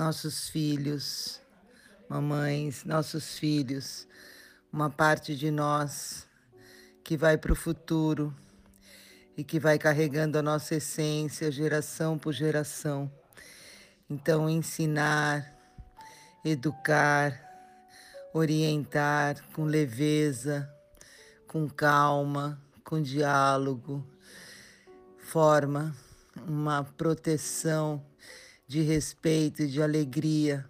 nossos filhos, mamães, nossos filhos, uma parte de nós que vai para o futuro e que vai carregando a nossa essência geração por geração. Então, ensinar, educar, orientar com leveza, com calma, com diálogo, forma uma proteção de respeito e de alegria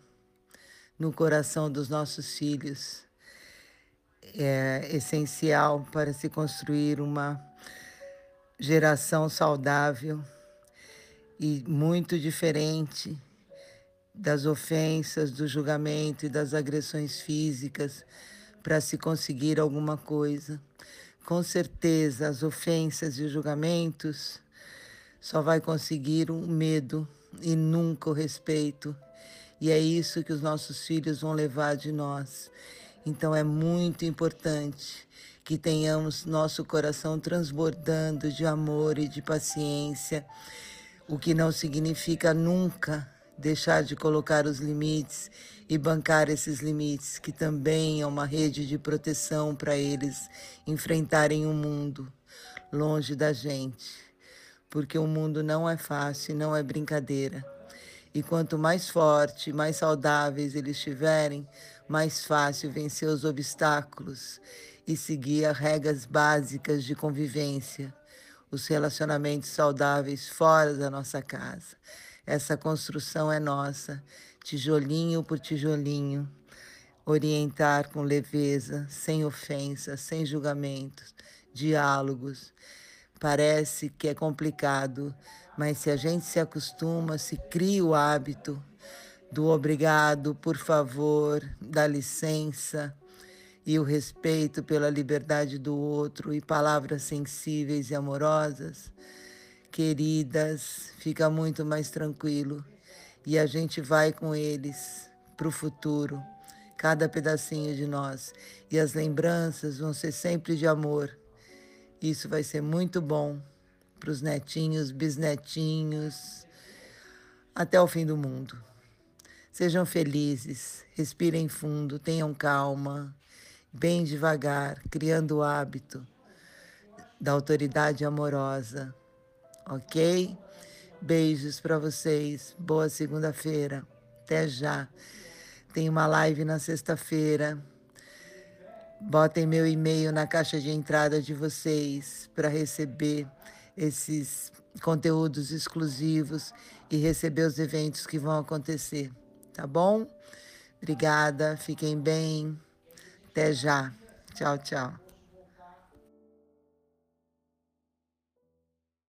no coração dos nossos filhos. É essencial para se construir uma geração saudável e muito diferente das ofensas, do julgamento e das agressões físicas para se conseguir alguma coisa. Com certeza, as ofensas e os julgamentos só vai conseguir o medo e nunca o respeito. E é isso que os nossos filhos vão levar de nós. Então é muito importante que tenhamos nosso coração transbordando de amor e de paciência, o que não significa nunca deixar de colocar os limites e bancar esses limites, que também é uma rede de proteção para eles enfrentarem o mundo longe da gente porque o mundo não é fácil, não é brincadeira. E quanto mais forte, mais saudáveis eles estiverem, mais fácil vencer os obstáculos e seguir as regras básicas de convivência, os relacionamentos saudáveis fora da nossa casa. Essa construção é nossa, tijolinho por tijolinho, orientar com leveza, sem ofensa, sem julgamentos, diálogos Parece que é complicado, mas se a gente se acostuma, se cria o hábito do obrigado, por favor, da licença e o respeito pela liberdade do outro e palavras sensíveis e amorosas, queridas, fica muito mais tranquilo e a gente vai com eles para o futuro, cada pedacinho de nós. E as lembranças vão ser sempre de amor isso vai ser muito bom para os netinhos, bisnetinhos, até o fim do mundo. Sejam felizes, respirem fundo, tenham calma, bem devagar, criando o hábito da autoridade amorosa, ok? Beijos para vocês, boa segunda-feira, até já. Tem uma live na sexta-feira Botem meu e-mail na caixa de entrada de vocês para receber esses conteúdos exclusivos e receber os eventos que vão acontecer, tá bom? Obrigada, fiquem bem. Até já. Tchau, tchau.